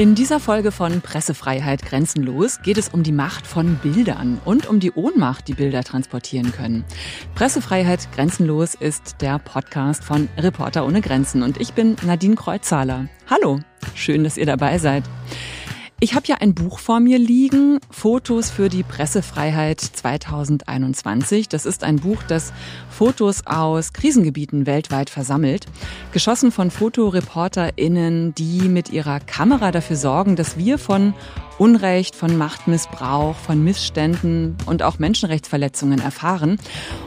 In dieser Folge von Pressefreiheit grenzenlos geht es um die Macht von Bildern und um die Ohnmacht, die Bilder transportieren können. Pressefreiheit grenzenlos ist der Podcast von Reporter ohne Grenzen und ich bin Nadine Kreuzzahler. Hallo, schön, dass ihr dabei seid. Ich habe ja ein Buch vor mir liegen, Fotos für die Pressefreiheit 2021. Das ist ein Buch, das Fotos aus Krisengebieten weltweit versammelt, geschossen von Fotoreporterinnen, die mit ihrer Kamera dafür sorgen, dass wir von Unrecht, von Machtmissbrauch, von Missständen und auch Menschenrechtsverletzungen erfahren.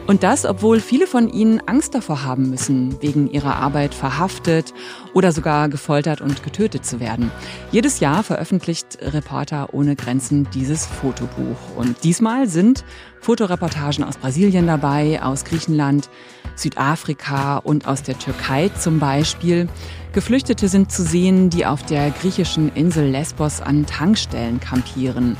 Und das, obwohl viele von ihnen Angst davor haben müssen, wegen ihrer Arbeit verhaftet oder sogar gefoltert und getötet zu werden. Jedes Jahr veröffentlicht Reporter ohne Grenzen dieses Fotobuch. Und diesmal sind Fotoreportagen aus Brasilien dabei, aus Griechenland, Südafrika und aus der Türkei zum Beispiel. Geflüchtete sind zu sehen, die auf der griechischen Insel Lesbos an Tankstellen kampieren.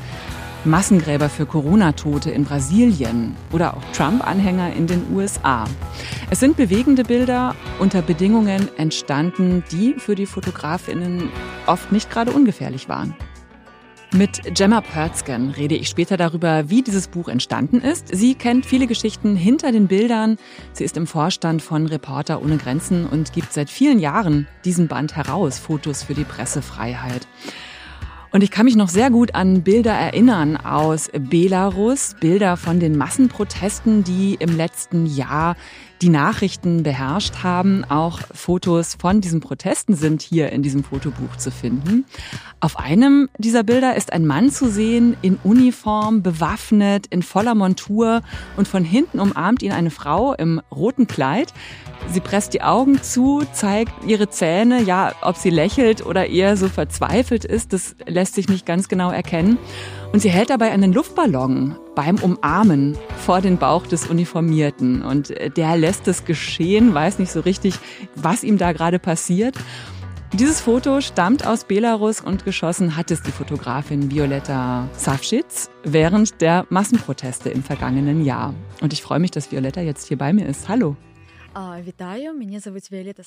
Massengräber für Corona-Tote in Brasilien oder auch Trump-Anhänger in den USA. Es sind bewegende Bilder unter Bedingungen entstanden, die für die Fotografinnen oft nicht gerade ungefährlich waren. Mit Gemma Pörzgen rede ich später darüber, wie dieses Buch entstanden ist. Sie kennt viele Geschichten hinter den Bildern. Sie ist im Vorstand von Reporter ohne Grenzen und gibt seit vielen Jahren diesen Band heraus, Fotos für die Pressefreiheit. Und ich kann mich noch sehr gut an Bilder erinnern aus Belarus, Bilder von den Massenprotesten, die im letzten Jahr die Nachrichten beherrscht haben. Auch Fotos von diesen Protesten sind hier in diesem Fotobuch zu finden. Auf einem dieser Bilder ist ein Mann zu sehen, in Uniform, bewaffnet, in voller Montur und von hinten umarmt ihn eine Frau im roten Kleid. Sie presst die Augen zu, zeigt ihre Zähne, ja, ob sie lächelt oder eher so verzweifelt ist, das lässt sich nicht ganz genau erkennen. Und sie hält dabei einen Luftballon beim Umarmen vor den Bauch des Uniformierten. Und äh, der lässt es geschehen, weiß nicht so richtig, was ihm da gerade passiert. Dieses Foto stammt aus Belarus und geschossen hat es die Fotografin Violetta Savschitz während der Massenproteste im vergangenen Jahr. Und ich freue mich, dass Violetta jetzt hier bei mir ist. Hallo.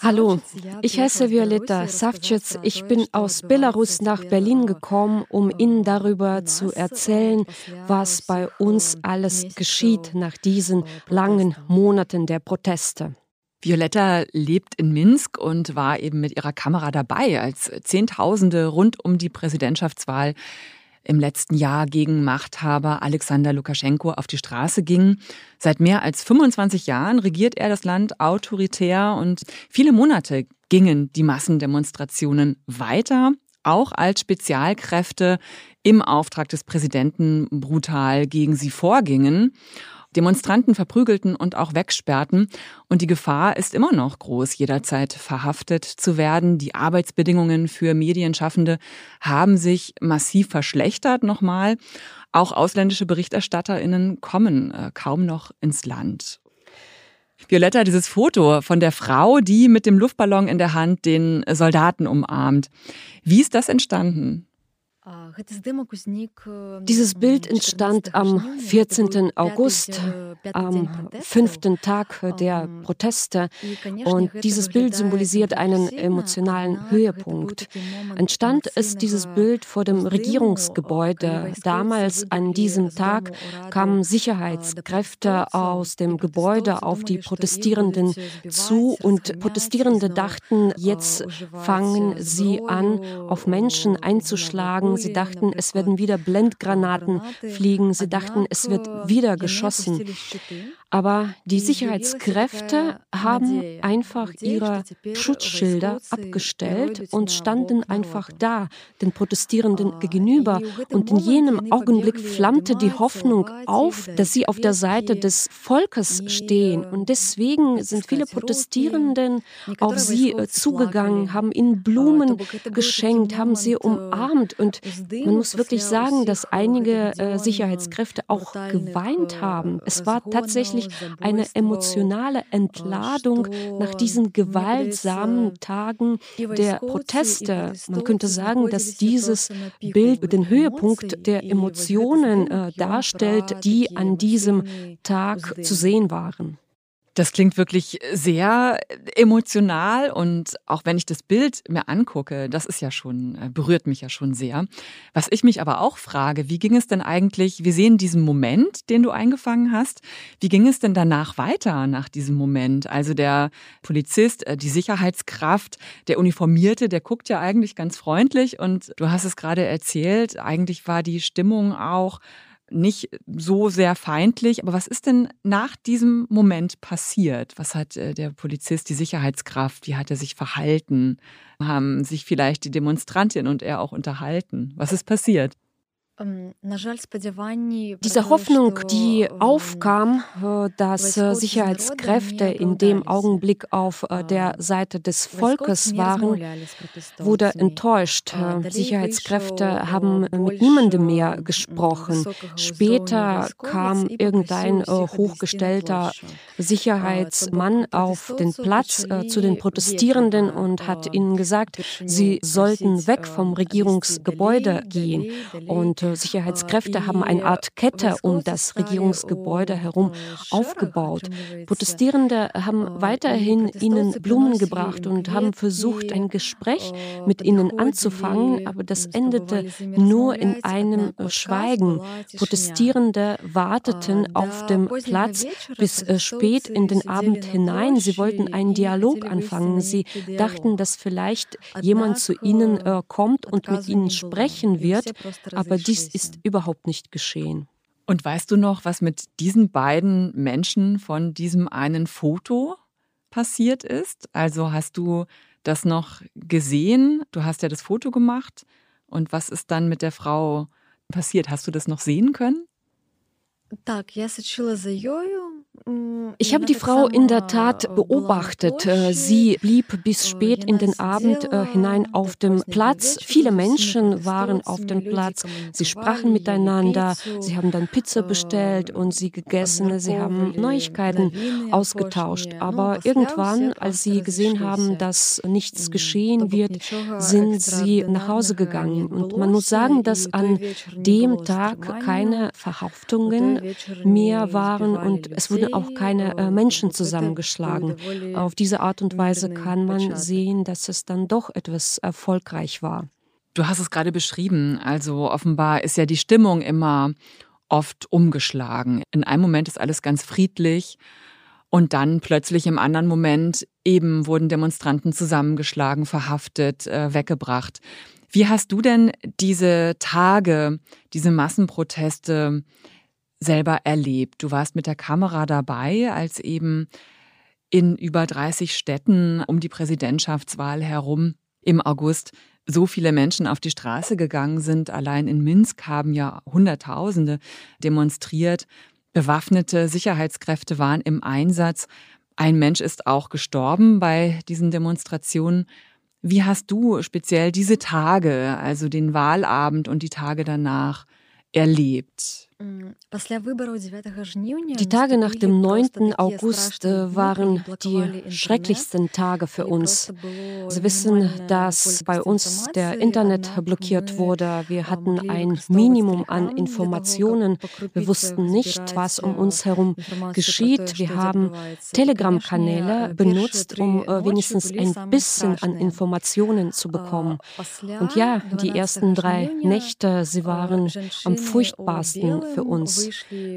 Hallo, ich heiße Violetta Savcic. Ich bin aus Belarus nach Berlin gekommen, um Ihnen darüber zu erzählen, was bei uns alles geschieht nach diesen langen Monaten der Proteste. Violetta lebt in Minsk und war eben mit ihrer Kamera dabei, als Zehntausende rund um die Präsidentschaftswahl im letzten Jahr gegen Machthaber Alexander Lukaschenko auf die Straße ging. Seit mehr als 25 Jahren regiert er das Land autoritär und viele Monate gingen die Massendemonstrationen weiter, auch als Spezialkräfte im Auftrag des Präsidenten brutal gegen sie vorgingen. Demonstranten verprügelten und auch wegsperrten. Und die Gefahr ist immer noch groß, jederzeit verhaftet zu werden. Die Arbeitsbedingungen für Medienschaffende haben sich massiv verschlechtert nochmal. Auch ausländische Berichterstatterinnen kommen äh, kaum noch ins Land. Violetta, dieses Foto von der Frau, die mit dem Luftballon in der Hand den Soldaten umarmt. Wie ist das entstanden? Dieses Bild entstand am 14. August, am fünften Tag der Proteste. Und dieses Bild symbolisiert einen emotionalen Höhepunkt. Entstand ist dieses Bild vor dem Regierungsgebäude. Damals an diesem Tag kamen Sicherheitskräfte aus dem Gebäude auf die Protestierenden zu und Protestierende dachten, jetzt fangen sie an, auf Menschen einzuschlagen Sie dachten, es werden wieder Blendgranaten fliegen. Sie dachten, es wird wieder geschossen. Aber die Sicherheitskräfte haben einfach ihre Schutzschilder abgestellt und standen einfach da, den Protestierenden gegenüber. Und in jenem Augenblick flammte die Hoffnung auf, dass sie auf der Seite des Volkes stehen. Und deswegen sind viele Protestierenden auf sie äh, zugegangen, haben ihnen Blumen geschenkt, haben sie umarmt. Und man muss wirklich sagen, dass einige äh, Sicherheitskräfte auch geweint haben. Es war tatsächlich tatsächlich eine emotionale Entladung nach diesen gewaltsamen Tagen der Proteste. Man könnte sagen, dass dieses Bild den Höhepunkt der Emotionen äh, darstellt, die an diesem Tag zu sehen waren. Das klingt wirklich sehr emotional und auch wenn ich das Bild mir angucke, das ist ja schon, äh, berührt mich ja schon sehr. Was ich mich aber auch frage, wie ging es denn eigentlich, wir sehen diesen Moment, den du eingefangen hast, wie ging es denn danach weiter nach diesem Moment? Also der Polizist, äh, die Sicherheitskraft, der Uniformierte, der guckt ja eigentlich ganz freundlich und du hast es gerade erzählt, eigentlich war die Stimmung auch nicht so sehr feindlich. Aber was ist denn nach diesem Moment passiert? Was hat äh, der Polizist, die Sicherheitskraft, wie hat er sich verhalten? Haben sich vielleicht die Demonstrantin und er auch unterhalten? Was ist passiert? Diese Hoffnung, die aufkam, äh, dass äh, Sicherheitskräfte in dem Augenblick auf äh, der Seite des Volkes waren, wurde enttäuscht. Sicherheitskräfte haben mit niemandem mehr gesprochen. Später kam irgendein hochgestellter Sicherheitsmann auf den Platz zu den Protestierenden und hat ihnen gesagt, sie sollten weg vom Regierungsgebäude gehen. Und Sicherheitskräfte haben eine Art Kette um das Regierungsgebäude herum aufgebaut. Protestierende haben weiterhin ihnen Blumen gebracht und haben versucht, ein Gespräch mit ihnen anzufangen, aber das endete nur in einem Schweigen. Protestierende warteten auf dem Platz bis spät in den Abend hinein. Sie wollten einen Dialog anfangen. Sie dachten, dass vielleicht jemand zu ihnen äh, kommt und mit ihnen sprechen wird, aber die dies ist überhaupt nicht geschehen. Und weißt du noch, was mit diesen beiden Menschen von diesem einen Foto passiert ist? Also hast du das noch gesehen? Du hast ja das Foto gemacht. Und was ist dann mit der Frau passiert? Hast du das noch sehen können? Так, я сочила за ёю, ich habe die Frau in der Tat beobachtet. Äh, sie blieb bis spät in den Abend äh, hinein auf dem Platz. Viele Menschen waren auf dem Platz. Sie sprachen miteinander. Sie haben dann Pizza bestellt und sie gegessen. Sie haben Neuigkeiten ausgetauscht. Aber irgendwann, als sie gesehen haben, dass nichts geschehen wird, sind sie nach Hause gegangen. Und man muss sagen, dass an dem Tag keine Verhaftungen mehr waren und es wurde auch keine äh, Menschen zusammengeschlagen. Auf diese Art und Weise kann man sehen, dass es dann doch etwas erfolgreich war. Du hast es gerade beschrieben. Also offenbar ist ja die Stimmung immer oft umgeschlagen. In einem Moment ist alles ganz friedlich und dann plötzlich im anderen Moment eben wurden Demonstranten zusammengeschlagen, verhaftet, äh, weggebracht. Wie hast du denn diese Tage, diese Massenproteste selber erlebt. Du warst mit der Kamera dabei, als eben in über 30 Städten um die Präsidentschaftswahl herum im August so viele Menschen auf die Straße gegangen sind. Allein in Minsk haben ja Hunderttausende demonstriert. Bewaffnete Sicherheitskräfte waren im Einsatz. Ein Mensch ist auch gestorben bei diesen Demonstrationen. Wie hast du speziell diese Tage, also den Wahlabend und die Tage danach, erlebt? Die Tage nach dem 9. August äh, waren die schrecklichsten Tage für uns. Sie wissen, dass bei uns der Internet blockiert wurde. Wir hatten ein Minimum an Informationen. Wir wussten nicht, was um uns herum geschieht. Wir haben Telegram-Kanäle benutzt, um äh, wenigstens ein bisschen an Informationen zu bekommen. Und ja, die ersten drei Nächte, sie waren am furchtbarsten für uns.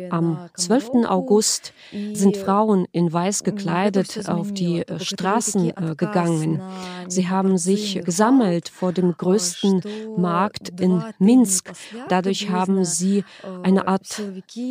Am 12. August sind Frauen in Weiß gekleidet auf die äh, Straßen äh, gegangen. Sie haben sich gesammelt vor dem größten Markt in Minsk. Dadurch haben sie eine Art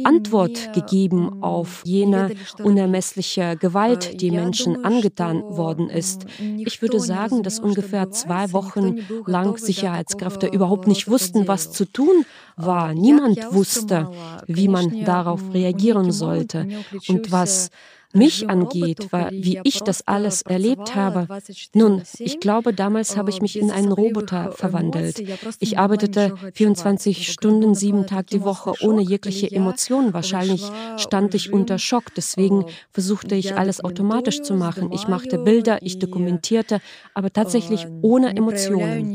Antwort gegeben auf jene unermessliche Gewalt, die Menschen angetan worden ist. Ich würde sagen, dass ungefähr zwei Wochen lang Sicherheitskräfte überhaupt nicht wussten, was zu tun war. Niemand wusste, wie man darauf reagieren sollte. Und was mich angeht, war, wie ich das alles erlebt habe. Nun, ich glaube, damals habe ich mich in einen Roboter verwandelt. Ich arbeitete 24 Stunden, sieben Tage die Woche ohne jegliche Emotionen. Wahrscheinlich stand ich unter Schock. Deswegen versuchte ich alles automatisch zu machen. Ich machte Bilder, ich dokumentierte, aber tatsächlich ohne Emotionen.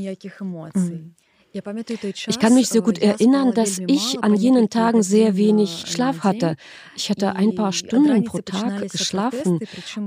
Ich kann mich sehr gut erinnern, dass ich an jenen Tagen sehr wenig Schlaf hatte. Ich hatte ein paar Stunden pro Tag geschlafen.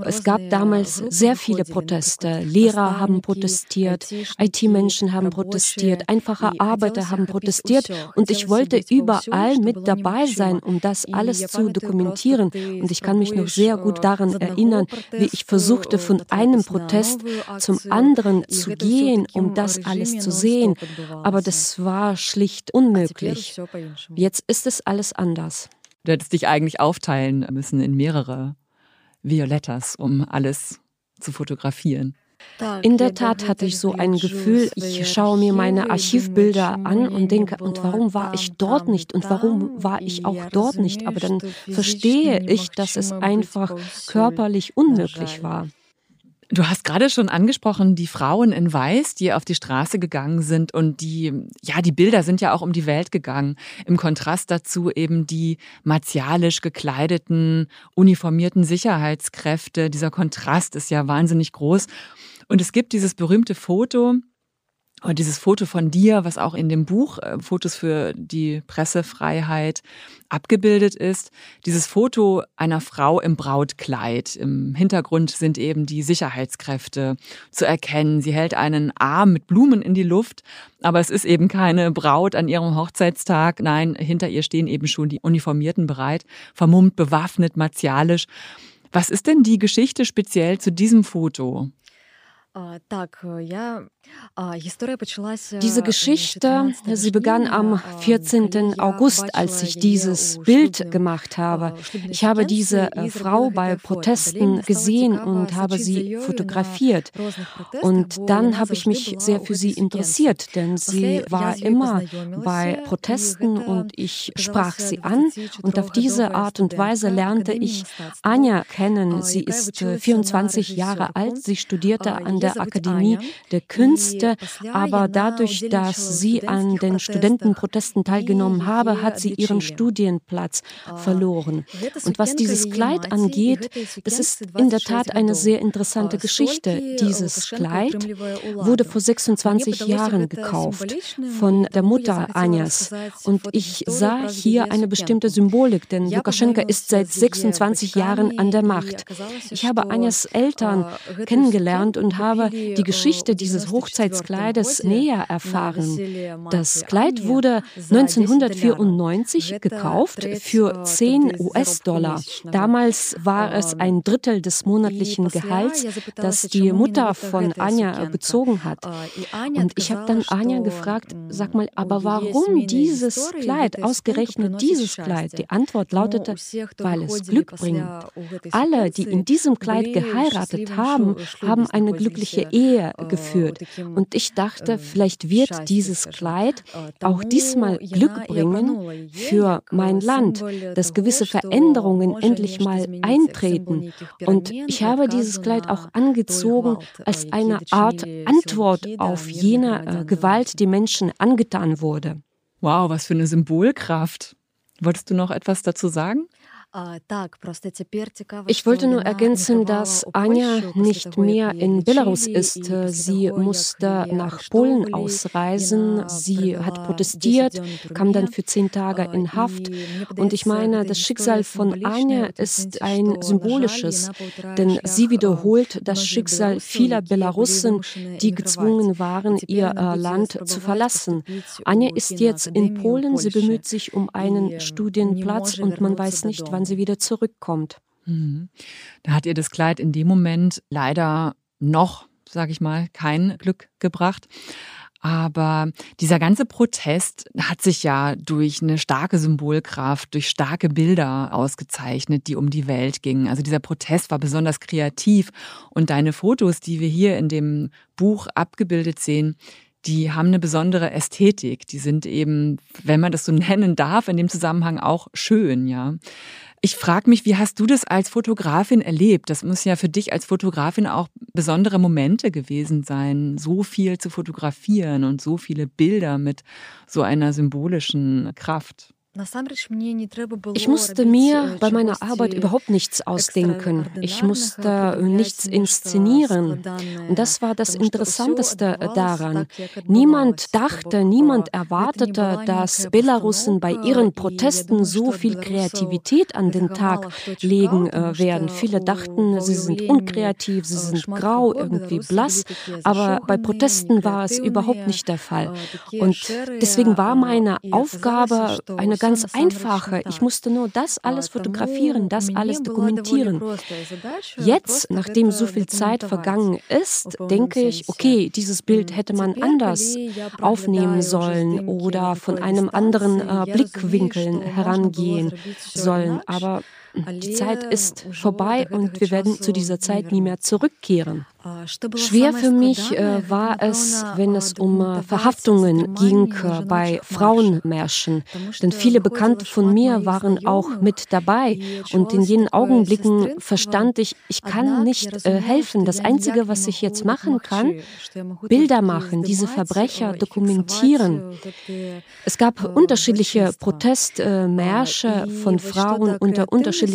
Es gab damals sehr viele Proteste. Lehrer haben protestiert, IT-Menschen haben protestiert, einfache Arbeiter haben protestiert und ich wollte überall mit dabei sein, um das alles zu dokumentieren. Und ich kann mich noch sehr gut daran erinnern, wie ich versuchte, von einem Protest zum anderen zu gehen, um das alles zu sehen. Aber das war schlicht unmöglich. Jetzt ist es alles anders. Du hättest dich eigentlich aufteilen müssen in mehrere Violettas, um alles zu fotografieren. In der Tat hatte ich so ein Gefühl, ich schaue mir meine Archivbilder an und denke, und warum war ich dort nicht und warum war ich auch dort nicht? Aber dann verstehe ich, dass es einfach körperlich unmöglich war. Du hast gerade schon angesprochen, die Frauen in Weiß, die auf die Straße gegangen sind und die, ja, die Bilder sind ja auch um die Welt gegangen. Im Kontrast dazu eben die martialisch gekleideten, uniformierten Sicherheitskräfte. Dieser Kontrast ist ja wahnsinnig groß. Und es gibt dieses berühmte Foto, und dieses Foto von dir, was auch in dem Buch äh, Fotos für die Pressefreiheit abgebildet ist, dieses Foto einer Frau im Brautkleid. Im Hintergrund sind eben die Sicherheitskräfte zu erkennen. Sie hält einen Arm mit Blumen in die Luft, aber es ist eben keine Braut an ihrem Hochzeitstag. Nein, hinter ihr stehen eben schon die Uniformierten bereit, vermummt, bewaffnet, martialisch. Was ist denn die Geschichte speziell zu diesem Foto? Так, я diese Geschichte, sie begann am 14. August, als ich dieses Bild gemacht habe. Ich habe diese Frau bei Protesten gesehen und habe sie fotografiert. Und dann habe ich mich sehr für sie interessiert, denn sie war immer bei Protesten und ich sprach sie an. Und auf diese Art und Weise lernte ich Anja kennen. Sie ist 24 Jahre alt, sie studierte an der Akademie der Künste aber dadurch, dass sie an den Studentenprotesten teilgenommen habe, hat sie ihren Studienplatz verloren. Und was dieses Kleid angeht, das ist in der Tat eine sehr interessante Geschichte. Dieses Kleid wurde vor 26 Jahren gekauft von der Mutter Anjas. Und ich sah hier eine bestimmte Symbolik, denn Lukaschenka ist seit 26 Jahren an der Macht. Ich habe Anjas Eltern kennengelernt und habe die Geschichte dieses Hochzeitskleides es näher erfahren. Das Kleid wurde 1994 gekauft für 10 US-Dollar. Damals war es ein Drittel des monatlichen Gehalts, das die Mutter von Anja bezogen hat. Und ich habe dann Anja gefragt, sag mal, aber warum dieses Kleid, ausgerechnet dieses Kleid? Die Antwort lautete, weil es Glück bringt. Alle, die in diesem Kleid geheiratet haben, haben eine glückliche Ehe geführt. Und ich dachte, dachte, vielleicht wird dieses Kleid auch diesmal Glück bringen für mein Land, dass gewisse Veränderungen endlich mal eintreten. Und ich habe dieses Kleid auch angezogen als eine Art Antwort auf jene äh, Gewalt, die Menschen angetan wurde. Wow, was für eine Symbolkraft. Wolltest du noch etwas dazu sagen? Ich wollte nur ergänzen, dass Anja nicht mehr in Belarus ist. Sie musste nach Polen ausreisen. Sie hat protestiert, kam dann für zehn Tage in Haft. Und ich meine, das Schicksal von Anja ist ein symbolisches, denn sie wiederholt das Schicksal vieler Belarussen, die gezwungen waren, ihr äh, Land zu verlassen. Anja ist jetzt in Polen. Sie bemüht sich um einen Studienplatz und man weiß nicht, wann sie wieder zurückkommt. Mhm. Da hat ihr das Kleid in dem Moment leider noch, sage ich mal, kein Glück gebracht. Aber dieser ganze Protest hat sich ja durch eine starke Symbolkraft, durch starke Bilder ausgezeichnet, die um die Welt gingen. Also dieser Protest war besonders kreativ und deine Fotos, die wir hier in dem Buch abgebildet sehen, die haben eine besondere Ästhetik. Die sind eben, wenn man das so nennen darf, in dem Zusammenhang auch schön, ja. Ich frage mich, wie hast du das als Fotografin erlebt? Das muss ja für dich als Fotografin auch besondere Momente gewesen sein, so viel zu fotografieren und so viele Bilder mit so einer symbolischen Kraft. Ich musste mir bei meiner Arbeit überhaupt nichts ausdenken. Ich musste nichts inszenieren. Und das war das Interessanteste daran. Niemand dachte, niemand erwartete, dass Belarusen bei ihren Protesten so viel Kreativität an den Tag legen äh, werden. Viele dachten, sie sind unkreativ, sie sind grau, irgendwie blass. Aber bei Protesten war es überhaupt nicht der Fall. Und deswegen war meine Aufgabe eine ganz einfache. Ich musste nur das alles fotografieren, das alles dokumentieren. Jetzt, nachdem so viel Zeit vergangen ist, denke ich, okay, dieses Bild hätte man anders aufnehmen sollen oder von einem anderen äh, Blickwinkel herangehen sollen. Aber die Zeit ist vorbei und wir werden zu dieser Zeit nie mehr zurückkehren. Schwer für mich äh, war es, wenn es um äh, Verhaftungen ging äh, bei Frauenmärschen. Denn viele Bekannte von mir waren auch mit dabei. Und in jenen Augenblicken verstand ich, ich kann nicht helfen. Das Einzige, was ich jetzt machen kann, Bilder machen, diese Verbrecher dokumentieren. Es gab unterschiedliche Protestmärsche von Frauen unter unterschiedlichen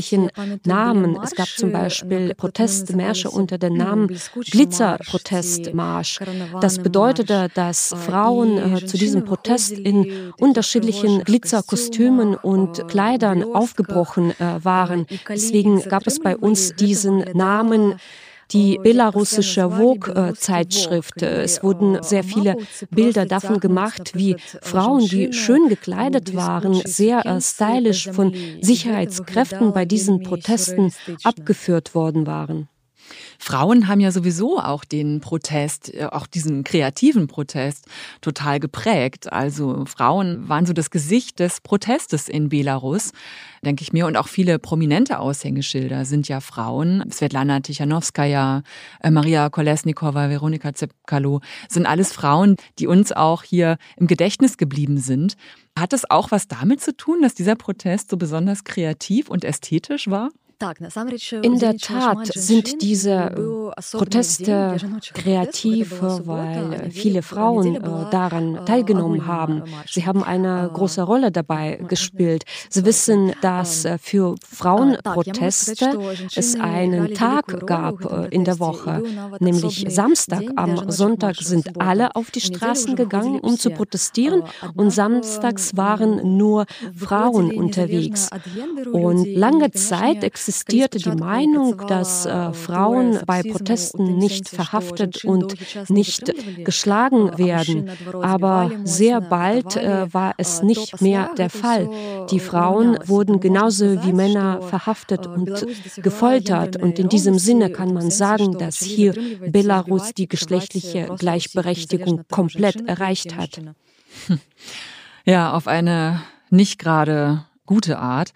Namen. Es gab zum Beispiel Protestmärsche unter dem Namen Glitzerprotestmarsch. Das bedeutete, dass Frauen äh, zu diesem Protest in unterschiedlichen Glitzerkostümen und Kleidern aufgebrochen äh, waren. Deswegen gab es bei uns diesen Namen die belarussische Vogue-Zeitschrift. Es wurden sehr viele Bilder davon gemacht, wie Frauen, die schön gekleidet waren, sehr äh, stylisch von Sicherheitskräften bei diesen Protesten abgeführt worden waren. Frauen haben ja sowieso auch den Protest, äh, auch diesen kreativen Protest total geprägt. Also Frauen waren so das Gesicht des Protestes in Belarus, denke ich mir. Und auch viele prominente Aushängeschilder sind ja Frauen. Svetlana Tichanowskaja, äh, Maria Kolesnikova, Veronika Zepkalo sind alles Frauen, die uns auch hier im Gedächtnis geblieben sind. Hat es auch was damit zu tun, dass dieser Protest so besonders kreativ und ästhetisch war? In der Tat sind diese Proteste kreativ, weil viele Frauen äh, daran teilgenommen haben. Sie haben eine große Rolle dabei gespielt. Sie wissen, dass äh, für Frauenproteste es einen Tag gab äh, in der Woche, nämlich Samstag. Am Sonntag sind alle auf die Straßen gegangen, um zu protestieren und samstags waren nur Frauen unterwegs. Und lange Zeit existierte existierte die Meinung, dass äh, Frauen bei Protesten nicht verhaftet und nicht geschlagen werden. Aber sehr bald äh, war es nicht mehr der Fall. Die Frauen wurden genauso wie Männer verhaftet und gefoltert. Und in diesem Sinne kann man sagen, dass hier Belarus die geschlechtliche Gleichberechtigung komplett erreicht hat. Ja, auf eine nicht gerade gute Art.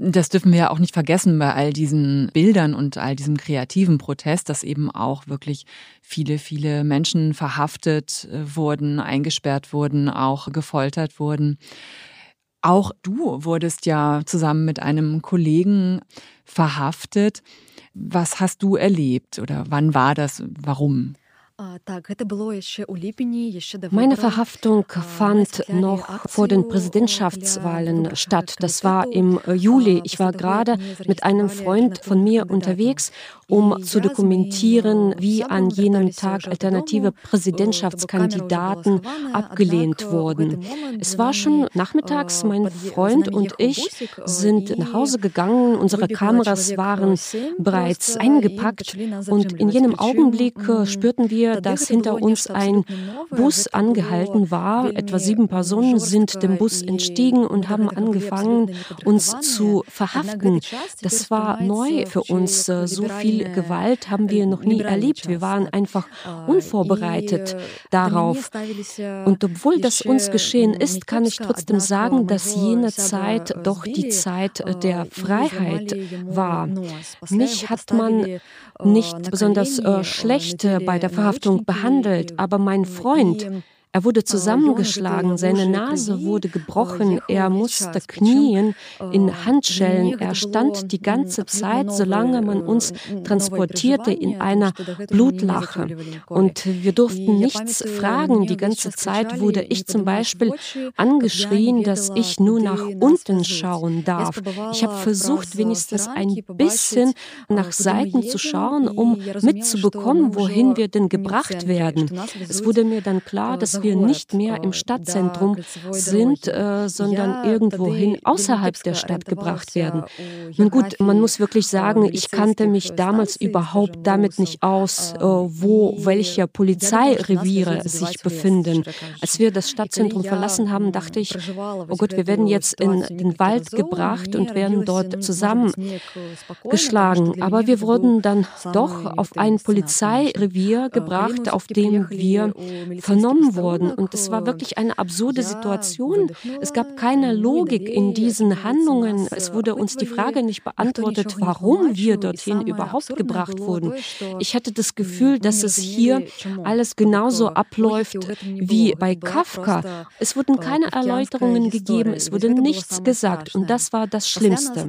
Das dürfen wir ja auch nicht vergessen bei all diesen Bildern und all diesem kreativen Protest, dass eben auch wirklich viele, viele Menschen verhaftet äh, wurden, eingesperrt wurden, auch gefoltert wurden. Auch du wurdest ja zusammen mit einem Kollegen verhaftet. Was hast du erlebt oder wann war das? Warum? Meine Verhaftung fand noch vor den Präsidentschaftswahlen statt. Das war im Juli. Ich war gerade mit einem Freund von mir unterwegs, um zu dokumentieren, wie an jenem Tag alternative Präsidentschaftskandidaten abgelehnt wurden. Es war schon nachmittags, mein Freund und ich sind nach Hause gegangen, unsere Kameras waren bereits eingepackt und in jenem Augenblick äh, spürten wir, wir, dass hinter uns ein Bus angehalten war. Etwa sieben Personen sind dem Bus entstiegen und haben angefangen, uns zu verhaften. Das war neu für uns. So viel Gewalt haben wir noch nie erlebt. Wir waren einfach unvorbereitet darauf. Und obwohl das uns geschehen ist, kann ich trotzdem sagen, dass jene Zeit doch die Zeit der Freiheit war. Mich hat man nicht besonders äh, schlecht bei der Verhaftung behandelt, aber mein Freund, Er wurde zusammengeschlagen, seine Nase wurde gebrochen, er musste knien in Handschellen. Er stand die ganze Zeit, solange man uns transportierte, in einer Blutlache. Und wir durften nichts fragen. Die ganze Zeit wurde ich zum Beispiel angeschrien, dass ich nur nach unten schauen darf. Ich habe versucht, wenigstens ein bisschen nach Seiten zu schauen, um mitzubekommen, wohin wir denn gebracht werden. Es wurde mir dann klar, dass wir nicht mehr im Stadtzentrum sind, äh, sondern irgendwohin außerhalb der Stadt gebracht werden. Nun gut, man muss wirklich sagen, ich kannte mich damals überhaupt damit nicht aus, äh, wo welche Polizeireviere sich befinden. Als wir das Stadtzentrum verlassen haben, dachte ich, oh Gott, wir werden jetzt in den Wald gebracht und werden dort zusammengeschlagen. Aber wir wurden dann doch auf ein Polizeirevier gebracht, auf dem wir vernommen wurden. Und es war wirklich eine absurde Situation. Es gab keine Logik in diesen Handlungen. Es wurde uns die Frage nicht beantwortet, warum wir dorthin überhaupt gebracht wurden. Ich hatte das Gefühl, dass es hier alles genauso abläuft wie bei Kafka. Es wurden keine Erläuterungen gegeben, es wurde nichts gesagt und das war das Schlimmste.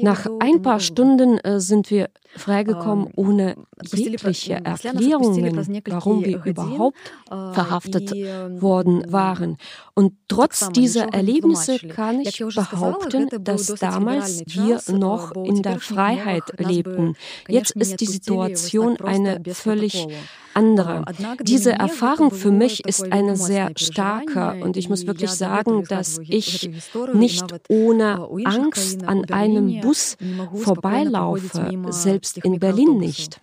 Nach ein paar Stunden äh, sind wir freigekommen ohne jegliche Erklärungen, warum wir überhaupt verhaftet worden waren. Und trotz dieser Erlebnisse kann ich behaupten, dass damals wir noch in der Freiheit lebten. Jetzt ist die Situation eine völlig andere. Diese Erfahrung für mich ist eine sehr starke und ich muss wirklich sagen, dass ich nicht ohne Angst an einem Bus vorbeilaufe, selbst in Berlin nicht.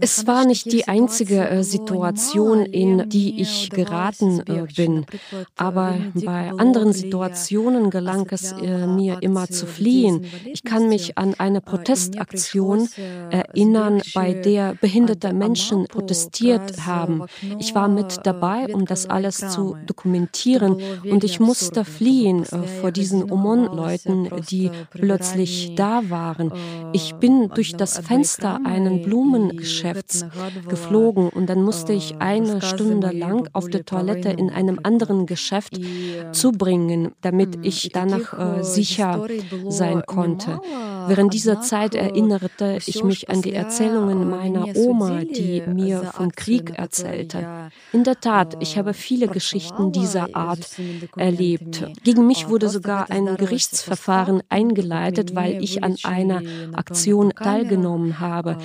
Es war nicht die einzige äh, Situation, in die ich geraten äh, bin, aber bei anderen Situationen gelang es äh, mir immer zu fliehen. Ich kann mich an eine Protestaktion erinnern, bei der behinderte Menschen protestiert haben. Ich war mit dabei, um das alles zu dokumentieren und ich musste fliehen vor diesen Omon-Leuten, die plötzlich da waren. Ich bin durch das Fenster einen Blumengeschäft Geschäfts geflogen und dann musste ich eine Stunde lang auf der Toilette in einem anderen Geschäft zubringen, damit ich danach äh, sicher sein konnte. Während dieser Zeit erinnerte ich mich an die Erzählungen meiner Oma, die mir vom Krieg erzählte. In der Tat, ich habe viele Geschichten dieser Art erlebt. Gegen mich wurde sogar ein Gerichtsverfahren eingeleitet, weil ich an einer Aktion teilgenommen habe.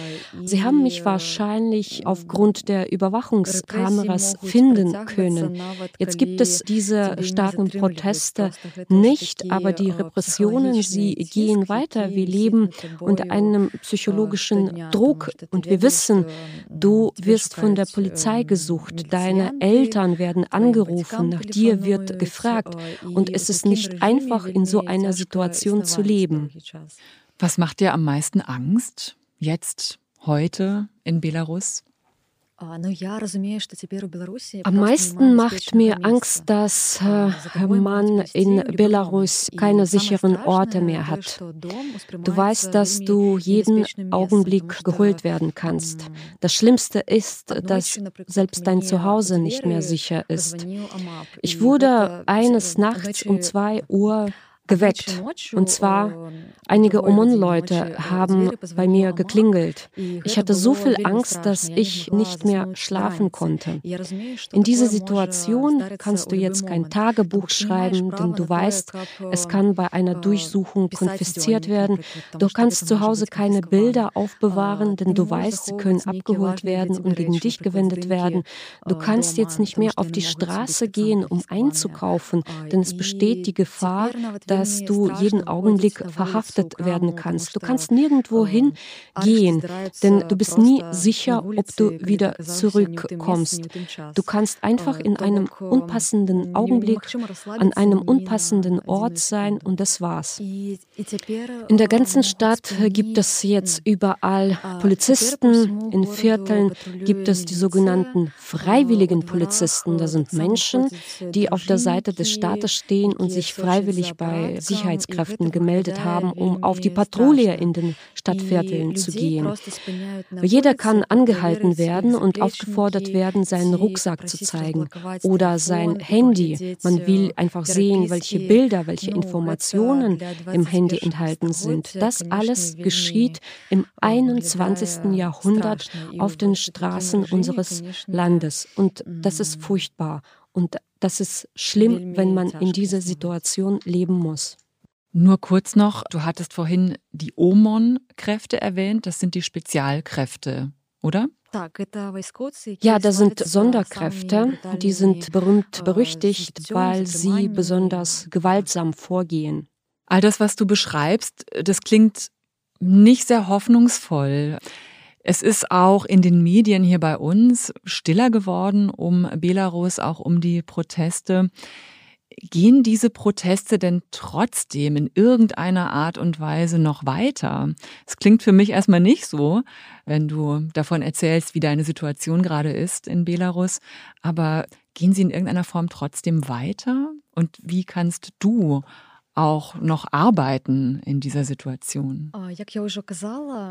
Sie haben mich wahrscheinlich aufgrund der Überwachungskameras finden können. Jetzt gibt es diese starken Proteste nicht, aber die Repressionen, sie gehen weiter. Wir leben unter einem psychologischen Druck und wir wissen, du wirst von der Polizei gesucht, deine Eltern werden angerufen, nach dir wird gefragt und es ist nicht einfach, in so einer Situation zu leben. Was macht dir am meisten Angst jetzt heute in Belarus? Am meisten macht mir Angst, dass äh, man in Belarus keine sicheren Orte mehr hat. Du weißt, dass du jeden Augenblick geholt werden kannst. Das Schlimmste ist, dass selbst dein Zuhause nicht mehr sicher ist. Ich wurde eines Nachts um zwei Uhr geweckt. Und zwar, einige Omon-Leute haben bei mir geklingelt. Ich hatte so viel Angst, dass ich nicht mehr schlafen konnte. In dieser Situation kannst du jetzt kein Tagebuch schreiben, denn du weißt, es kann bei einer Durchsuchung konfisziert werden. Du kannst zu Hause keine Bilder aufbewahren, denn du weißt, sie können abgeholt werden und gegen dich gewendet werden. Du kannst jetzt nicht mehr auf die Straße gehen, um einzukaufen, denn es besteht die Gefahr, dass dass du jeden Augenblick verhaftet werden kannst. Du kannst nirgendwo hingehen, denn du bist nie sicher, ob du wieder zurückkommst. Du kannst einfach in einem unpassenden Augenblick an einem unpassenden Ort sein und das war's. In der ganzen Stadt gibt es jetzt überall Polizisten. In Vierteln gibt es die sogenannten freiwilligen Polizisten. Das sind Menschen, die auf der Seite des Staates stehen und sich freiwillig bei bei Sicherheitskräften gemeldet haben, um auf die Patrouille in den Stadtvierteln zu gehen. Jeder kann angehalten werden und aufgefordert werden, seinen Rucksack zu zeigen oder sein Handy. Man will einfach sehen, welche Bilder, welche Informationen im Handy enthalten sind. Das alles geschieht im 21. Jahrhundert auf den Straßen unseres Landes. Und das ist furchtbar. Und das ist schlimm, wenn man in dieser Situation leben muss. Nur kurz noch, du hattest vorhin die OMON-Kräfte erwähnt, das sind die Spezialkräfte, oder? Ja, da sind Sonderkräfte, die sind berühmt berüchtigt, weil sie besonders gewaltsam vorgehen. All das, was du beschreibst, das klingt nicht sehr hoffnungsvoll. Es ist auch in den Medien hier bei uns stiller geworden um Belarus, auch um die Proteste. Gehen diese Proteste denn trotzdem in irgendeiner Art und Weise noch weiter? Es klingt für mich erstmal nicht so, wenn du davon erzählst, wie deine Situation gerade ist in Belarus. Aber gehen sie in irgendeiner Form trotzdem weiter? Und wie kannst du auch noch arbeiten in dieser Situation?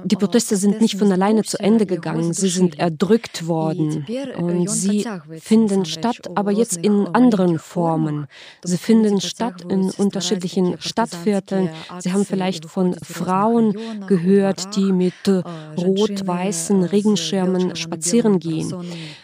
Die Proteste sind nicht von alleine zu Ende gegangen, sie sind erdrückt worden und sie finden statt, aber jetzt in anderen Formen. Sie finden statt in unterschiedlichen Stadtvierteln. Sie haben vielleicht von Frauen gehört, die mit rot-weißen Regenschirmen spazieren gehen.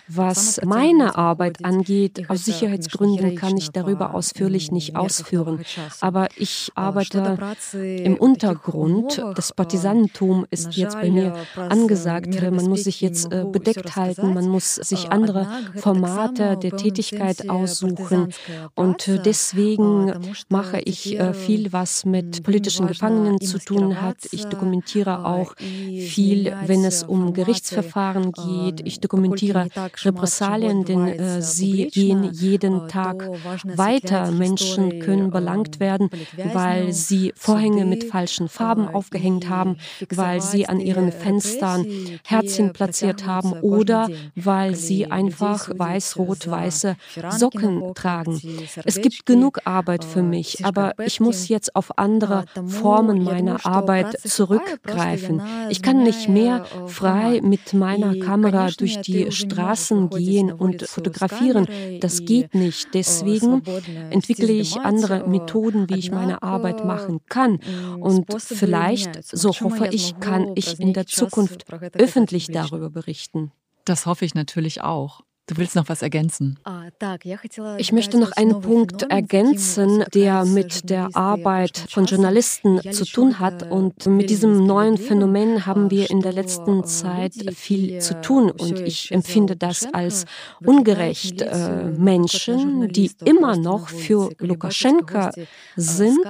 Was meine Arbeit angeht, aus Sicherheitsgründen kann ich darüber ausführlich nicht ausführen, aber ich arbeite im Untergrund. Das Partisanentum ist jetzt bei mir angesagt. Man muss sich jetzt äh, bedeckt halten, man muss sich andere Formate der Tätigkeit aussuchen. Und deswegen mache ich äh, viel, was mit politischen Gefangenen zu tun hat. Ich dokumentiere auch viel, wenn es um Gerichtsverfahren geht. Ich dokumentiere Repressalien, denn äh, sie gehen jeden Tag weiter. Menschen können belangt werden, weil sie Vorhänge mit falschen Farben aufgehängt haben, weil sie an ihren Fenstern Herzchen platziert haben oder weil sie einfach weiß-rot-weiße Socken tragen. Es gibt genug Arbeit für mich, aber ich muss jetzt auf andere Formen meiner Arbeit zurückgreifen. Ich kann nicht mehr frei mit meiner Kamera durch die Straßen gehen und fotografieren. Das geht nicht. Deswegen entwickle ich andere Methoden, wie ich meine meine Arbeit machen kann. Und vielleicht, so hoffe ich, kann ich in der Zukunft öffentlich darüber berichten. Das hoffe ich natürlich auch. Du willst noch was ergänzen? Ich möchte noch einen Punkt ergänzen, der mit der Arbeit von Journalisten zu tun hat. Und mit diesem neuen Phänomen haben wir in der letzten Zeit viel zu tun. Und ich empfinde das als ungerecht. Äh, Menschen, die immer noch für Lukaschenka sind,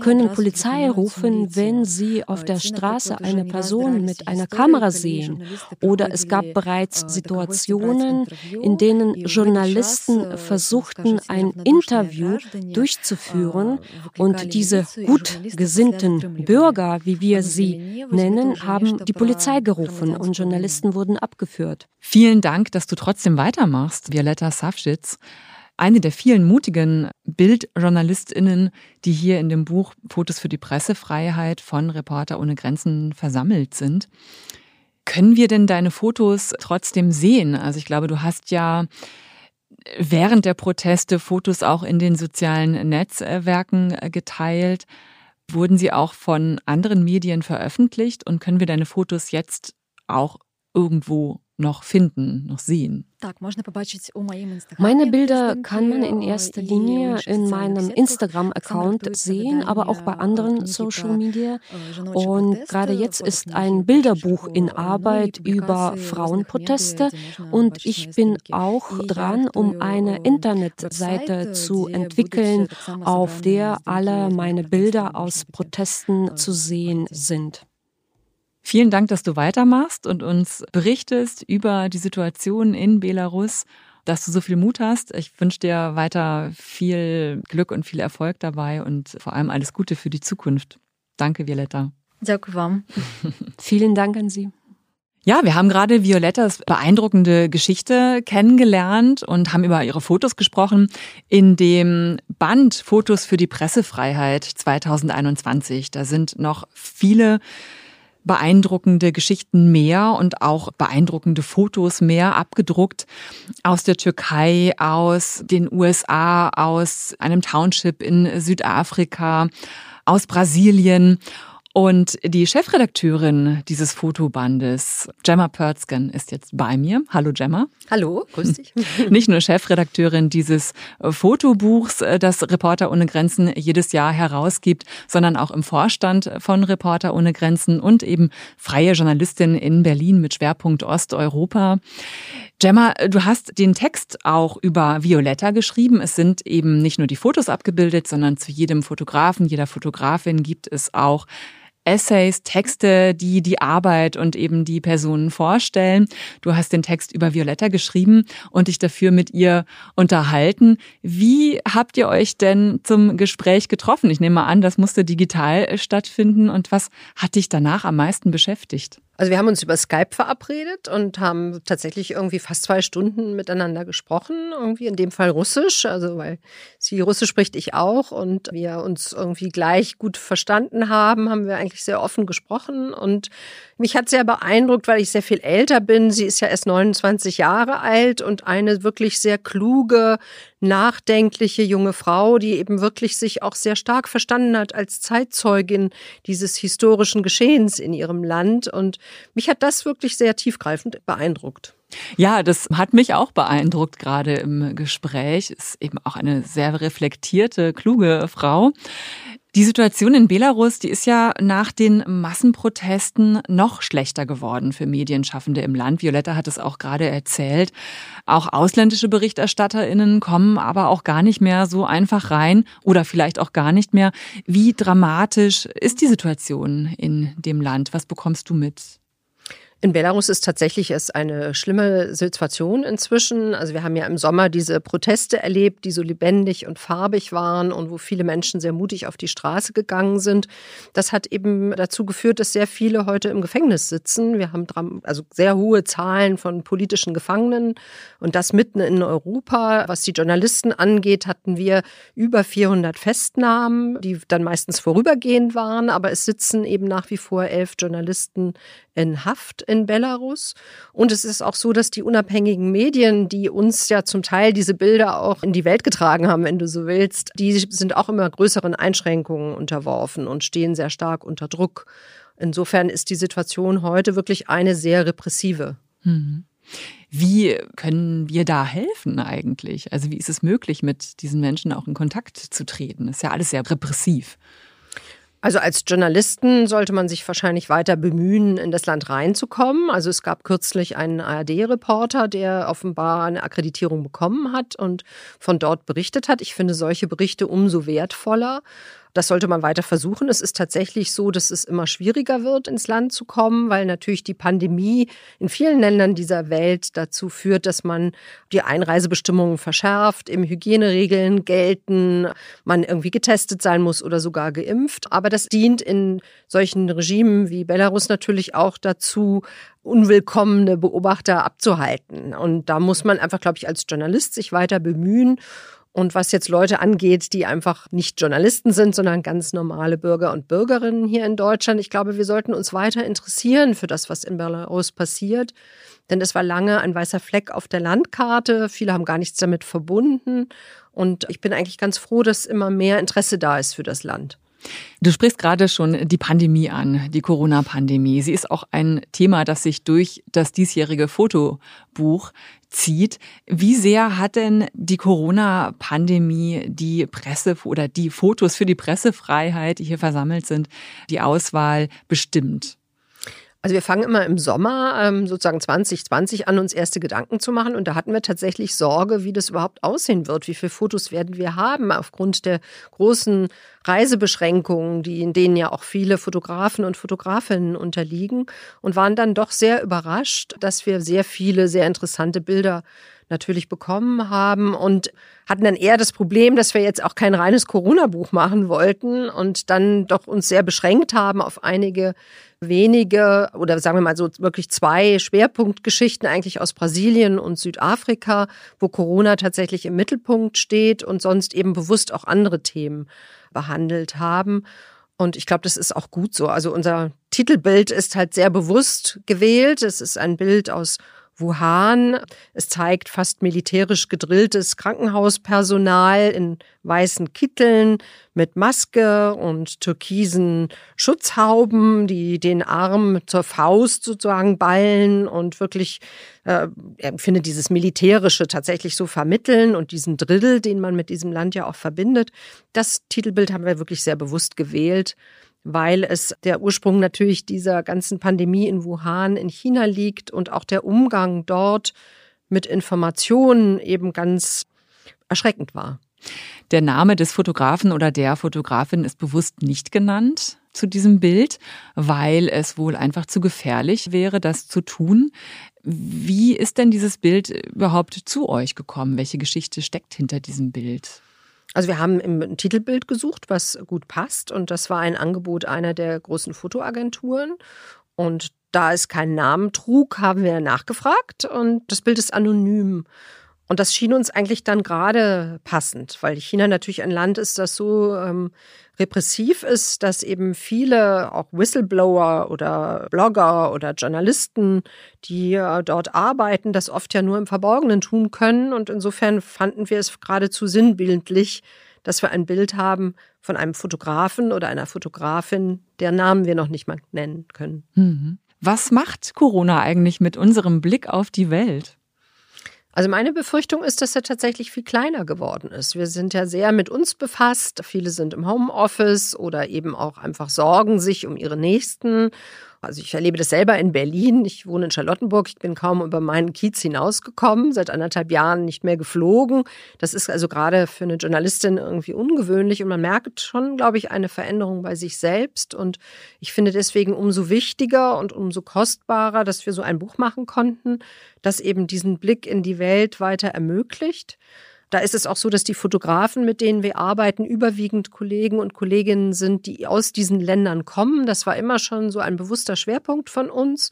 können Polizei rufen, wenn sie auf der Straße eine Person mit einer Kamera sehen. Oder es gab bereits Situationen, in denen Journalisten versuchten, ein Interview durchzuführen und diese gut gesinnten Bürger, wie wir sie nennen, haben die Polizei gerufen und Journalisten wurden abgeführt. Vielen Dank, dass du trotzdem weitermachst, Violetta Safschitz eine der vielen mutigen Bildjournalistinnen, die hier in dem Buch Fotos für die Pressefreiheit von Reporter ohne Grenzen versammelt sind. Können wir denn deine Fotos trotzdem sehen? Also ich glaube, du hast ja während der Proteste Fotos auch in den sozialen Netzwerken äh, geteilt. Wurden sie auch von anderen Medien veröffentlicht und können wir deine Fotos jetzt auch irgendwo noch finden, noch sehen? Meine Bilder kann man in erster Linie in meinem Instagram-Account sehen, aber auch bei anderen Social Media. Und gerade jetzt ist ein Bilderbuch in Arbeit über Frauenproteste. und ich bin auch dran, um eine Internetseite zu entwickeln, auf der alle meine Bilder aus Protesten zu sehen sind. Vielen Dank, dass du weitermachst und uns berichtest über die Situation in Belarus, dass du so viel Mut hast. Ich wünsche dir weiter viel Glück und viel Erfolg dabei und vor allem alles Gute für die Zukunft. Danke, Violetta. Vielen Dank an Sie. Ja, wir haben gerade Violettas beeindruckende Geschichte kennengelernt und haben über ihre Fotos gesprochen. In dem Band Fotos für die Pressefreiheit 2021, da sind noch viele beeindruckende Geschichten mehr und auch beeindruckende Fotos mehr abgedruckt aus der Türkei, aus den USA, aus einem Township in Südafrika, aus Brasilien. Und die Chefredakteurin dieses Fotobandes, Gemma Pörtzgen, ist jetzt bei mir. Hallo Gemma. Hallo, grüß dich. Nicht nur Chefredakteurin dieses Fotobuchs, das Reporter ohne Grenzen jedes Jahr herausgibt, sondern auch im Vorstand von Reporter ohne Grenzen und eben freie Journalistin in Berlin mit Schwerpunkt Osteuropa. Gemma, du hast den Text auch über Violetta geschrieben. Es sind eben nicht nur die Fotos abgebildet, sondern zu jedem Fotografen, jeder Fotografin gibt es auch Essays, Texte, die die Arbeit und eben die Personen vorstellen. Du hast den Text über Violetta geschrieben und dich dafür mit ihr unterhalten. Wie habt ihr euch denn zum Gespräch getroffen? Ich nehme an, das musste digital stattfinden. Und was hat dich danach am meisten beschäftigt? Also wir haben uns über Skype verabredet und haben tatsächlich irgendwie fast zwei Stunden miteinander gesprochen. Irgendwie in dem Fall Russisch, also weil sie Russisch spricht, ich auch. Und wir uns irgendwie gleich gut verstanden haben, haben wir eigentlich sehr offen gesprochen. Und mich hat sehr beeindruckt, weil ich sehr viel älter bin. Sie ist ja erst 29 Jahre alt und eine wirklich sehr kluge, nachdenkliche junge Frau, die eben wirklich sich auch sehr stark verstanden hat als Zeitzeugin dieses historischen Geschehens in ihrem Land. Und mich hat das wirklich sehr tiefgreifend beeindruckt. Ja, das hat mich auch beeindruckt, gerade im Gespräch. Ist eben auch eine sehr reflektierte, kluge Frau. Die Situation in Belarus, die ist ja nach den Massenprotesten noch schlechter geworden für Medienschaffende im Land. Violetta hat es auch gerade erzählt. Auch ausländische Berichterstatterinnen kommen aber auch gar nicht mehr so einfach rein oder vielleicht auch gar nicht mehr. Wie dramatisch ist die Situation in dem Land? Was bekommst du mit? In Belarus ist tatsächlich es eine schlimme Situation inzwischen. Also wir haben ja im Sommer diese Proteste erlebt, die so lebendig und farbig waren und wo viele Menschen sehr mutig auf die Straße gegangen sind. Das hat eben dazu geführt, dass sehr viele heute im Gefängnis sitzen. Wir haben also sehr hohe Zahlen von politischen Gefangenen und das mitten in Europa. Was die Journalisten angeht, hatten wir über 400 Festnahmen, die dann meistens vorübergehend waren, aber es sitzen eben nach wie vor elf Journalisten in Haft in Belarus. Und es ist auch so, dass die unabhängigen Medien, die uns ja zum Teil diese Bilder auch in die Welt getragen haben, wenn du so willst, die sind auch immer größeren Einschränkungen unterworfen und stehen sehr stark unter Druck. Insofern ist die Situation heute wirklich eine sehr repressive. Mhm. Wie können wir da helfen eigentlich? Also wie ist es möglich, mit diesen Menschen auch in Kontakt zu treten? Das ist ja alles sehr repressiv. Also als Journalisten sollte man sich wahrscheinlich weiter bemühen, in das Land reinzukommen. Also es gab kürzlich einen ARD-Reporter, der offenbar eine Akkreditierung bekommen hat und von dort berichtet hat. Ich finde solche Berichte umso wertvoller. Das sollte man weiter versuchen. Es ist tatsächlich so, dass es immer schwieriger wird, ins Land zu kommen, weil natürlich die Pandemie in vielen Ländern dieser Welt dazu führt, dass man die Einreisebestimmungen verschärft, im Hygieneregeln gelten, man irgendwie getestet sein muss oder sogar geimpft. Aber das dient in solchen Regimen wie Belarus natürlich auch dazu, unwillkommene Beobachter abzuhalten. Und da muss man einfach, glaube ich, als Journalist sich weiter bemühen und was jetzt Leute angeht, die einfach nicht Journalisten sind, sondern ganz normale Bürger und Bürgerinnen hier in Deutschland, ich glaube, wir sollten uns weiter interessieren für das, was in Belarus passiert. Denn es war lange ein weißer Fleck auf der Landkarte. Viele haben gar nichts damit verbunden. Und ich bin eigentlich ganz froh, dass immer mehr Interesse da ist für das Land. Du sprichst gerade schon die Pandemie an, die Corona-Pandemie. Sie ist auch ein Thema, das sich durch das diesjährige Fotobuch zieht. Wie sehr hat denn die Corona-Pandemie die Presse oder die Fotos für die Pressefreiheit, die hier versammelt sind, die Auswahl bestimmt? Also wir fangen immer im Sommer ähm, sozusagen 2020 an, uns erste Gedanken zu machen. Und da hatten wir tatsächlich Sorge, wie das überhaupt aussehen wird. Wie viele Fotos werden wir haben aufgrund der großen Reisebeschränkungen, die, in denen ja auch viele Fotografen und Fotografinnen unterliegen. Und waren dann doch sehr überrascht, dass wir sehr viele, sehr interessante Bilder natürlich bekommen haben und hatten dann eher das Problem, dass wir jetzt auch kein reines Corona-Buch machen wollten und dann doch uns sehr beschränkt haben auf einige wenige oder sagen wir mal so wirklich zwei Schwerpunktgeschichten eigentlich aus Brasilien und Südafrika, wo Corona tatsächlich im Mittelpunkt steht und sonst eben bewusst auch andere Themen behandelt haben. Und ich glaube, das ist auch gut so. Also unser Titelbild ist halt sehr bewusst gewählt. Es ist ein Bild aus Wuhan. Es zeigt fast militärisch gedrilltes Krankenhauspersonal in weißen Kitteln mit Maske und türkisen Schutzhauben, die den Arm zur Faust sozusagen ballen und wirklich, äh, er findet dieses Militärische tatsächlich so vermitteln und diesen Drill, den man mit diesem Land ja auch verbindet. Das Titelbild haben wir wirklich sehr bewusst gewählt weil es der Ursprung natürlich dieser ganzen Pandemie in Wuhan in China liegt und auch der Umgang dort mit Informationen eben ganz erschreckend war. Der Name des Fotografen oder der Fotografin ist bewusst nicht genannt zu diesem Bild, weil es wohl einfach zu gefährlich wäre, das zu tun. Wie ist denn dieses Bild überhaupt zu euch gekommen? Welche Geschichte steckt hinter diesem Bild? Also wir haben im Titelbild gesucht, was gut passt. Und das war ein Angebot einer der großen Fotoagenturen. Und da es keinen Namen trug, haben wir nachgefragt. Und das Bild ist anonym. Und das schien uns eigentlich dann gerade passend, weil China natürlich ein Land ist, das so ähm, repressiv ist, dass eben viele, auch Whistleblower oder Blogger oder Journalisten, die äh, dort arbeiten, das oft ja nur im Verborgenen tun können. Und insofern fanden wir es geradezu sinnbildlich, dass wir ein Bild haben von einem Fotografen oder einer Fotografin, deren Namen wir noch nicht mal nennen können. Mhm. Was macht Corona eigentlich mit unserem Blick auf die Welt? Also meine Befürchtung ist, dass er tatsächlich viel kleiner geworden ist. Wir sind ja sehr mit uns befasst. Viele sind im Homeoffice oder eben auch einfach sorgen sich um ihre Nächsten also ich erlebe das selber in Berlin. Ich wohne in Charlottenburg. Ich bin kaum über meinen Kiez hinausgekommen, seit anderthalb Jahren nicht mehr geflogen. Das ist also gerade für eine Journalistin irgendwie ungewöhnlich und man merkt schon, glaube ich, eine Veränderung bei sich selbst. Und ich finde deswegen umso wichtiger und umso kostbarer, dass wir so ein Buch machen konnten, das eben diesen Blick in die Welt weiter ermöglicht. Da ist es auch so, dass die Fotografen, mit denen wir arbeiten, überwiegend Kollegen und Kolleginnen sind, die aus diesen Ländern kommen. Das war immer schon so ein bewusster Schwerpunkt von uns.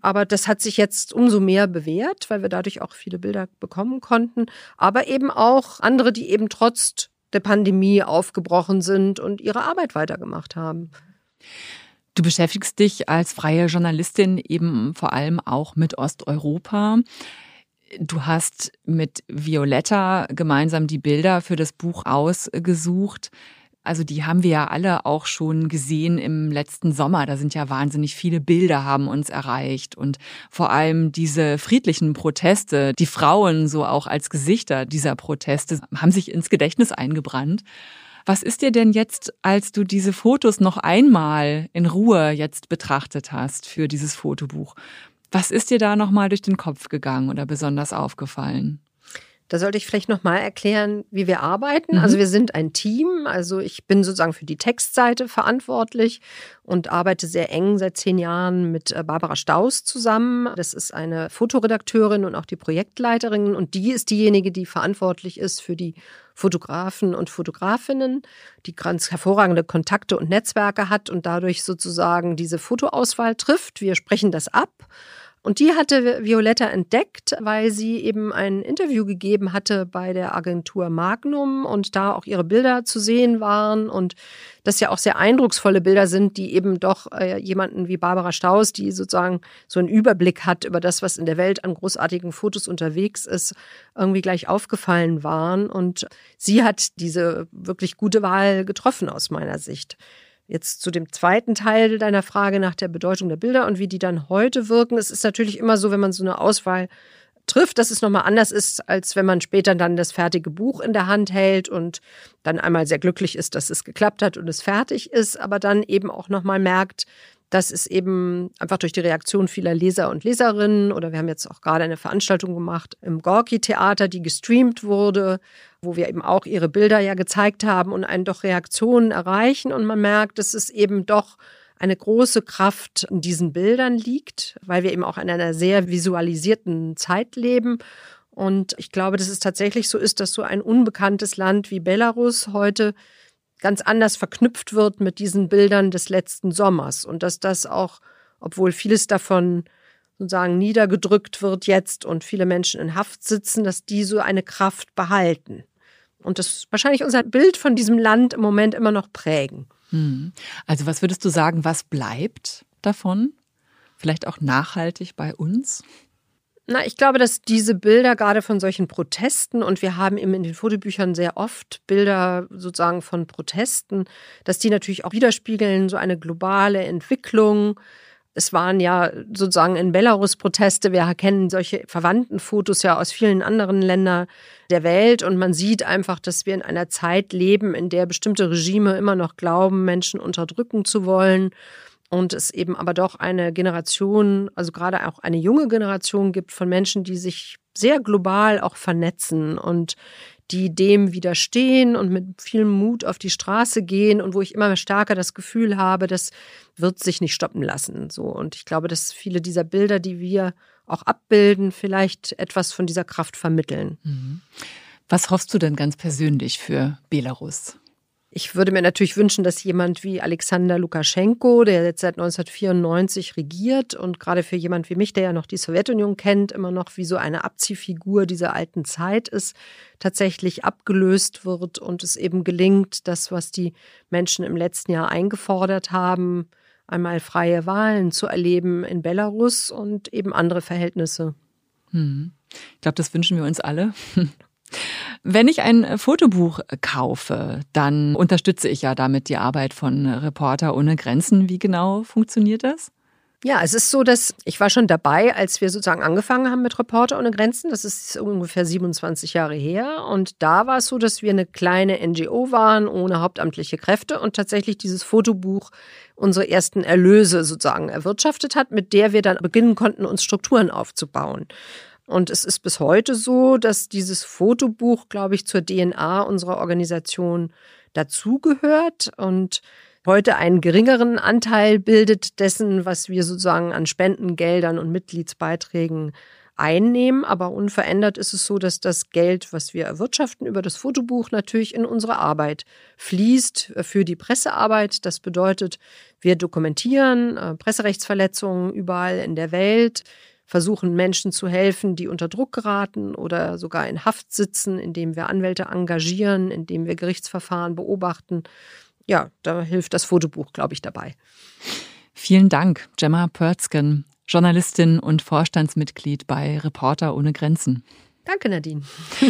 Aber das hat sich jetzt umso mehr bewährt, weil wir dadurch auch viele Bilder bekommen konnten. Aber eben auch andere, die eben trotz der Pandemie aufgebrochen sind und ihre Arbeit weitergemacht haben. Du beschäftigst dich als freie Journalistin eben vor allem auch mit Osteuropa. Du hast mit Violetta gemeinsam die Bilder für das Buch ausgesucht. Also die haben wir ja alle auch schon gesehen im letzten Sommer. Da sind ja wahnsinnig viele Bilder haben uns erreicht und vor allem diese friedlichen Proteste, die Frauen so auch als Gesichter dieser Proteste haben sich ins Gedächtnis eingebrannt. Was ist dir denn jetzt, als du diese Fotos noch einmal in Ruhe jetzt betrachtet hast für dieses Fotobuch? Was ist dir da nochmal durch den Kopf gegangen oder besonders aufgefallen? Da sollte ich vielleicht nochmal erklären, wie wir arbeiten. Mhm. Also wir sind ein Team. Also ich bin sozusagen für die Textseite verantwortlich und arbeite sehr eng seit zehn Jahren mit äh, Barbara Staus zusammen. Das ist eine Fotoredakteurin und auch die Projektleiterin. Und die ist diejenige, die verantwortlich ist für die Fotografen und Fotografinnen, die ganz hervorragende Kontakte und Netzwerke hat und dadurch sozusagen diese Fotoauswahl trifft. Wir sprechen das ab und die hatte Violetta entdeckt, weil sie eben ein Interview gegeben hatte bei der Agentur Magnum und da auch ihre Bilder zu sehen waren und das ja auch sehr eindrucksvolle Bilder sind, die eben doch äh, jemanden wie Barbara Staus, die sozusagen so einen Überblick hat über das, was in der Welt an großartigen Fotos unterwegs ist, irgendwie gleich aufgefallen waren. Und sie hat diese wirklich gute Wahl getroffen aus meiner Sicht. Jetzt zu dem zweiten Teil deiner Frage nach der Bedeutung der Bilder und wie die dann heute wirken. Es ist natürlich immer so, wenn man so eine Auswahl trifft, dass es nochmal anders ist, als wenn man später dann das fertige Buch in der Hand hält und dann einmal sehr glücklich ist, dass es geklappt hat und es fertig ist, aber dann eben auch nochmal merkt, dass es eben einfach durch die Reaktion vieler Leser und Leserinnen oder wir haben jetzt auch gerade eine Veranstaltung gemacht im Gorki-Theater, die gestreamt wurde, wo wir eben auch ihre Bilder ja gezeigt haben und einen doch Reaktionen erreichen. Und man merkt, dass es eben doch eine große Kraft in diesen Bildern liegt, weil wir eben auch in einer sehr visualisierten Zeit leben. Und ich glaube, dass es tatsächlich so ist, dass so ein unbekanntes Land wie Belarus heute ganz anders verknüpft wird mit diesen Bildern des letzten Sommers und dass das auch, obwohl vieles davon sozusagen niedergedrückt wird jetzt und viele Menschen in Haft sitzen, dass die so eine Kraft behalten und das wahrscheinlich unser Bild von diesem Land im Moment immer noch prägen. Hm. Also was würdest du sagen, was bleibt davon? Vielleicht auch nachhaltig bei uns? Na, ich glaube, dass diese Bilder gerade von solchen Protesten und wir haben eben in den Fotobüchern sehr oft Bilder sozusagen von Protesten, dass die natürlich auch widerspiegeln so eine globale Entwicklung. Es waren ja sozusagen in Belarus Proteste. Wir kennen solche verwandten Fotos ja aus vielen anderen Ländern der Welt und man sieht einfach, dass wir in einer Zeit leben, in der bestimmte Regime immer noch glauben, Menschen unterdrücken zu wollen und es eben aber doch eine Generation, also gerade auch eine junge Generation gibt von Menschen, die sich sehr global auch vernetzen und die dem widerstehen und mit viel Mut auf die Straße gehen und wo ich immer stärker das Gefühl habe, das wird sich nicht stoppen lassen. So und ich glaube, dass viele dieser Bilder, die wir auch abbilden, vielleicht etwas von dieser Kraft vermitteln. Mhm. Was hoffst du denn ganz persönlich für Belarus? Ich würde mir natürlich wünschen, dass jemand wie Alexander Lukaschenko, der jetzt seit 1994 regiert und gerade für jemand wie mich, der ja noch die Sowjetunion kennt, immer noch wie so eine Abziehfigur dieser alten Zeit ist, tatsächlich abgelöst wird und es eben gelingt, das, was die Menschen im letzten Jahr eingefordert haben, einmal freie Wahlen zu erleben in Belarus und eben andere Verhältnisse. Hm. Ich glaube, das wünschen wir uns alle. Wenn ich ein Fotobuch kaufe, dann unterstütze ich ja damit die Arbeit von Reporter ohne Grenzen. Wie genau funktioniert das? Ja, es ist so, dass ich war schon dabei, als wir sozusagen angefangen haben mit Reporter ohne Grenzen. Das ist ungefähr 27 Jahre her. Und da war es so, dass wir eine kleine NGO waren, ohne hauptamtliche Kräfte und tatsächlich dieses Fotobuch unsere ersten Erlöse sozusagen erwirtschaftet hat, mit der wir dann beginnen konnten, uns Strukturen aufzubauen. Und es ist bis heute so, dass dieses Fotobuch, glaube ich, zur DNA unserer Organisation dazugehört und heute einen geringeren Anteil bildet dessen, was wir sozusagen an Spendengeldern und Mitgliedsbeiträgen einnehmen. Aber unverändert ist es so, dass das Geld, was wir erwirtschaften über das Fotobuch, natürlich in unsere Arbeit fließt für die Pressearbeit. Das bedeutet, wir dokumentieren äh, Presserechtsverletzungen überall in der Welt versuchen Menschen zu helfen, die unter Druck geraten oder sogar in Haft sitzen, indem wir Anwälte engagieren, indem wir Gerichtsverfahren beobachten. Ja, da hilft das Fotobuch, glaube ich, dabei. Vielen Dank, Gemma Pörzgen, Journalistin und Vorstandsmitglied bei Reporter ohne Grenzen. Danke, Nadine.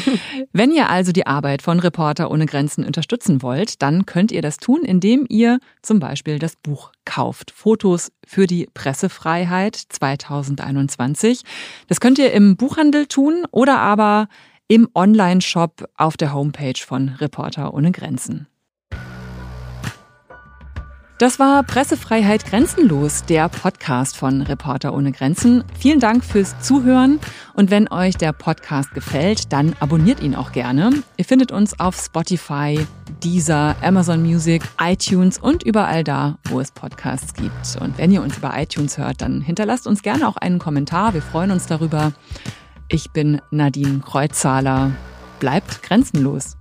Wenn ihr also die Arbeit von Reporter ohne Grenzen unterstützen wollt, dann könnt ihr das tun, indem ihr zum Beispiel das Buch kauft. Fotos für die Pressefreiheit 2021. Das könnt ihr im Buchhandel tun oder aber im Online-Shop auf der Homepage von Reporter ohne Grenzen. Das war Pressefreiheit Grenzenlos, der Podcast von Reporter ohne Grenzen. Vielen Dank fürs Zuhören und wenn euch der Podcast gefällt, dann abonniert ihn auch gerne. Ihr findet uns auf Spotify, Deezer, Amazon Music, iTunes und überall da, wo es Podcasts gibt. Und wenn ihr uns über iTunes hört, dann hinterlasst uns gerne auch einen Kommentar. Wir freuen uns darüber. Ich bin Nadine Kreuzzahler. Bleibt grenzenlos.